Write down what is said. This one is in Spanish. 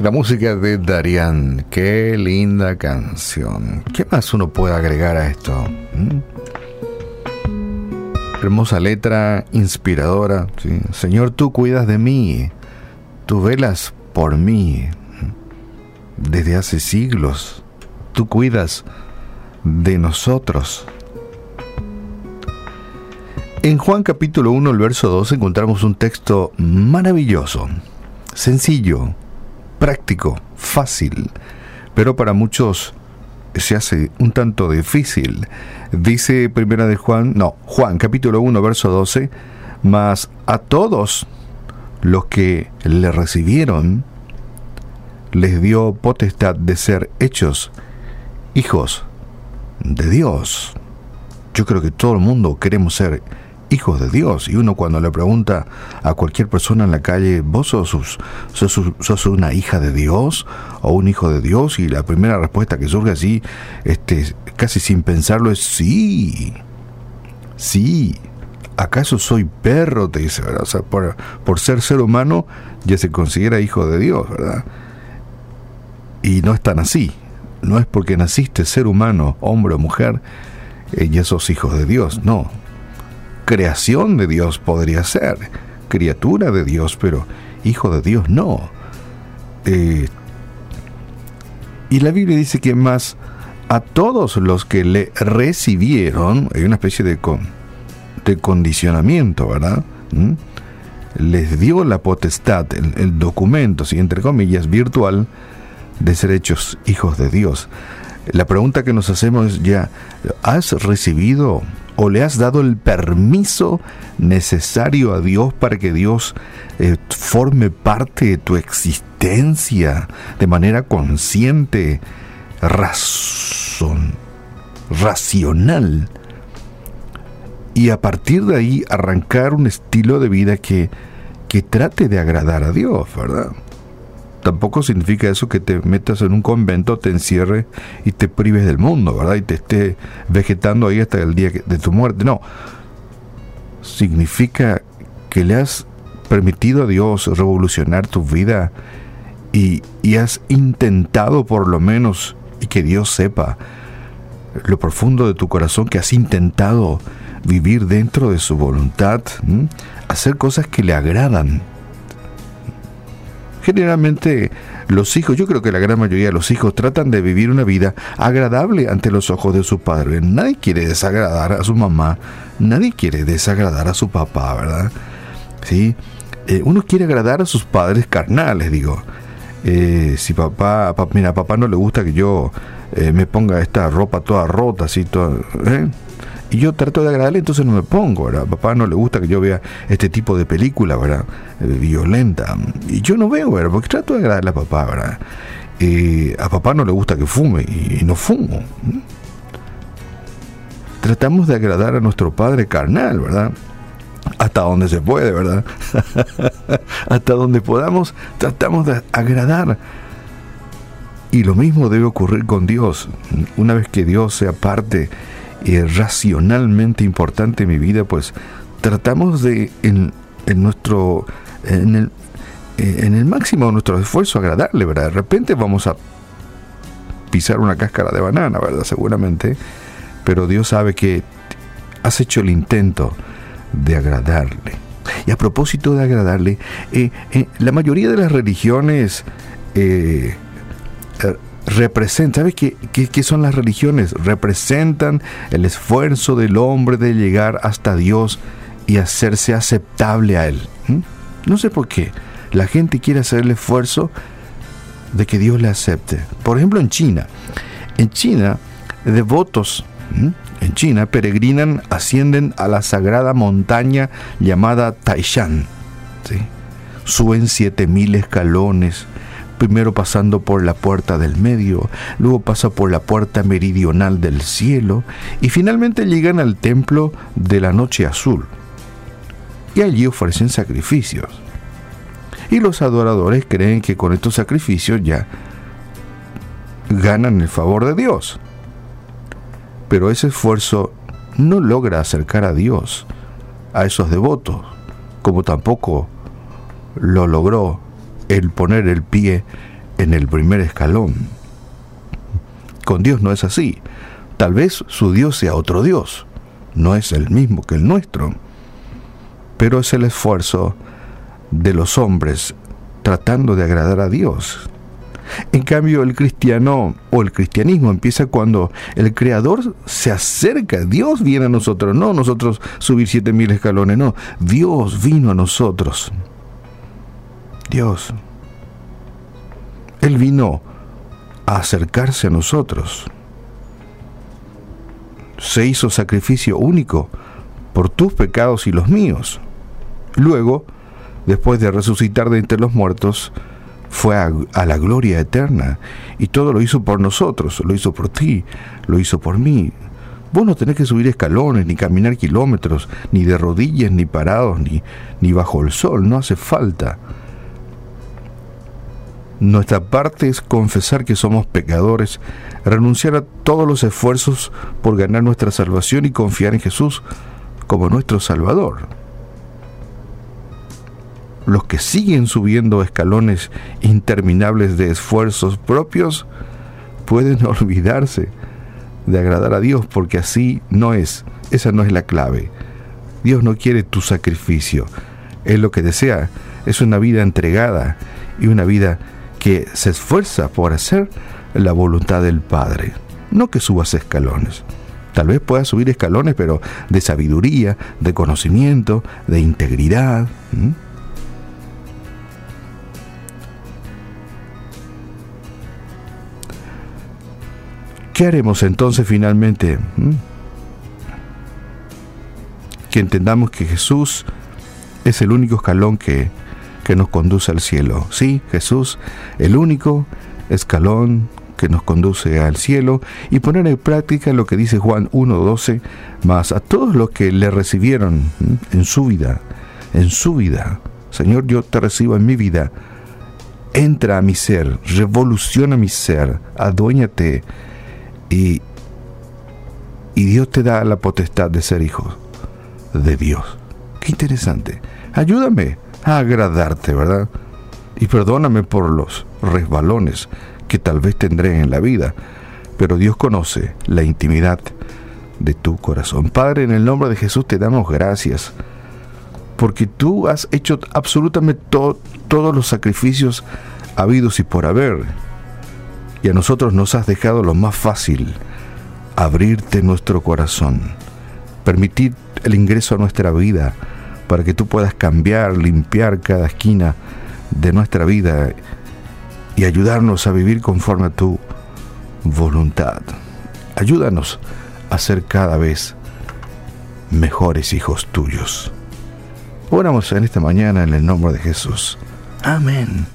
La música de Darian, qué linda canción. ¿Qué más uno puede agregar a esto? ¿Mm? Hermosa letra, inspiradora. Señor, tú cuidas de mí, tú velas por mí. Desde hace siglos, tú cuidas de nosotros. En Juan capítulo 1, el verso 2, encontramos un texto maravilloso, sencillo, práctico, fácil, pero para muchos se hace un tanto difícil. Dice primera de Juan, no, Juan capítulo 1 verso 12, mas a todos los que le recibieron les dio potestad de ser hechos hijos de Dios. Yo creo que todo el mundo queremos ser hijos de Dios. Y uno cuando le pregunta a cualquier persona en la calle, ¿vos sos, una hija de Dios o un hijo de Dios? Y la primera respuesta que surge así, este, casi sin pensarlo, es sí, sí. ¿Acaso soy perro? Te dice, ¿verdad? O sea, por, ser ser humano ya se considera hijo de Dios, ¿verdad? Y no es tan así. No es porque naciste ser humano, hombre o mujer, eh, ya sos hijos de Dios. No, creación de Dios podría ser, criatura de Dios, pero hijo de Dios no. Eh, y la Biblia dice que más a todos los que le recibieron, hay una especie de, de condicionamiento, ¿verdad? ¿Mm? Les dio la potestad, el, el documento, si entre comillas, virtual, de ser hechos hijos de Dios. La pregunta que nos hacemos es ya, ¿has recibido o le has dado el permiso necesario a Dios para que Dios eh, forme parte de tu existencia de manera consciente, razón, racional. Y a partir de ahí arrancar un estilo de vida que, que trate de agradar a Dios, ¿verdad? Tampoco significa eso que te metas en un convento, te encierre y te prives del mundo, ¿verdad? Y te esté vegetando ahí hasta el día de tu muerte. No. Significa que le has permitido a Dios revolucionar tu vida y, y has intentado por lo menos, y que Dios sepa lo profundo de tu corazón, que has intentado vivir dentro de su voluntad, hacer cosas que le agradan Generalmente los hijos, yo creo que la gran mayoría de los hijos tratan de vivir una vida agradable ante los ojos de su padre. Nadie quiere desagradar a su mamá, nadie quiere desagradar a su papá, ¿verdad? ¿Sí? Eh, uno quiere agradar a sus padres carnales, digo. Eh, si papá, mira, a papá no le gusta que yo eh, me ponga esta ropa toda rota, así, toda, y yo trato de agradarle, entonces no me pongo, ¿verdad? Papá no le gusta que yo vea este tipo de película, ¿verdad? Eh, violenta. Y yo no veo, ¿verdad? Porque trato de agradarle a papá, ¿verdad? Eh, a papá no le gusta que fume y, no fumo. Tratamos de agradar a nuestro padre carnal, ¿verdad? Hasta donde se puede, ¿verdad? Hasta donde podamos, tratamos de agradar. Y lo mismo debe ocurrir con Dios. Una vez que Dios sea parte y racionalmente importante en mi vida, pues tratamos de en, nuestro en el, en el máximo de nuestro esfuerzo agradarle, ¿verdad? De repente vamos a pisar una cáscara de banana, ¿verdad? Seguramente, pero Dios sabe que has hecho el intento de agradarle. Y a propósito de agradarle, eh, eh, la mayoría de las religiones eh, representan, ¿sabes qué, son las religiones? Representan el esfuerzo del hombre de llegar hasta Dios y hacerse aceptable a Él. No sé por qué. La gente quiere hacer el esfuerzo de que Dios le acepte. Por ejemplo, en China. En China, devotos en China peregrinan, ascienden a la sagrada montaña llamada Taishan. ¿sí? Suben 7000 escalones primero pasando por la puerta del medio, luego pasa por la puerta meridional del cielo y finalmente llegan al templo de la noche azul. Y allí ofrecen sacrificios. Y los adoradores creen que con estos sacrificios ya ganan el favor de Dios. Pero ese esfuerzo no logra acercar a Dios a esos devotos, como tampoco lo logró el poner el pie en el primer escalón. Con Dios no es así. Tal vez su Dios sea otro Dios, no es el mismo que el nuestro, pero es el esfuerzo de los hombres tratando de agradar a Dios. En cambio, el cristiano o el cristianismo empieza cuando el Creador se acerca. Dios viene a nosotros, no nosotros subir siete mil escalones, no. Dios vino a nosotros. Dios. Él vino a acercarse a nosotros. Se hizo sacrificio único por tus pecados y los míos. Luego, después de resucitar de entre los muertos, fue a, la gloria eterna y todo lo hizo por nosotros, lo hizo por ti, lo hizo por mí. Vos no tenés que subir escalones, ni caminar kilómetros, ni de rodillas, ni parados, ni, ni bajo el sol, no hace falta. Nuestra parte es confesar que somos pecadores, renunciar a todos los esfuerzos por ganar nuestra salvación y confiar en Jesús como nuestro Salvador. Los que siguen subiendo escalones interminables de esfuerzos propios pueden olvidarse de agradar a Dios porque así no es, esa no es la clave. Dios no quiere tu sacrificio, Él lo que desea es una vida entregada y una vida que se esfuerza por hacer la voluntad del Padre, no que subas escalones. Tal vez puedas subir escalones, pero de sabiduría, de conocimiento, de integridad. ¿Qué haremos entonces finalmente? Que entendamos que Jesús es el único escalón que que nos conduce al cielo. Sí, Jesús, el único escalón que nos conduce al cielo y poner en práctica lo que dice Juan 1.12, más a todos los que le recibieron en su vida, en su vida. Señor, yo te recibo en mi vida. Entra a mi ser, revoluciona mi ser, aduéñate y, y Dios te da la potestad de ser hijo de Dios. Qué interesante. Ayúdame agradarte, ¿verdad? Y perdóname por los resbalones que tal vez tendré en la vida, pero Dios conoce la intimidad de tu corazón. Padre, en el nombre de Jesús te damos gracias, porque tú has hecho absolutamente todos los sacrificios habidos y por haber, y a nosotros nos has dejado lo más fácil, abrirte nuestro corazón, permitir el ingreso a nuestra vida, para que tú puedas cambiar, limpiar cada esquina de nuestra vida y ayudarnos a vivir conforme a tu voluntad. Ayúdanos a ser cada vez mejores hijos tuyos. Oramos en esta mañana en el nombre de Jesús. Amén.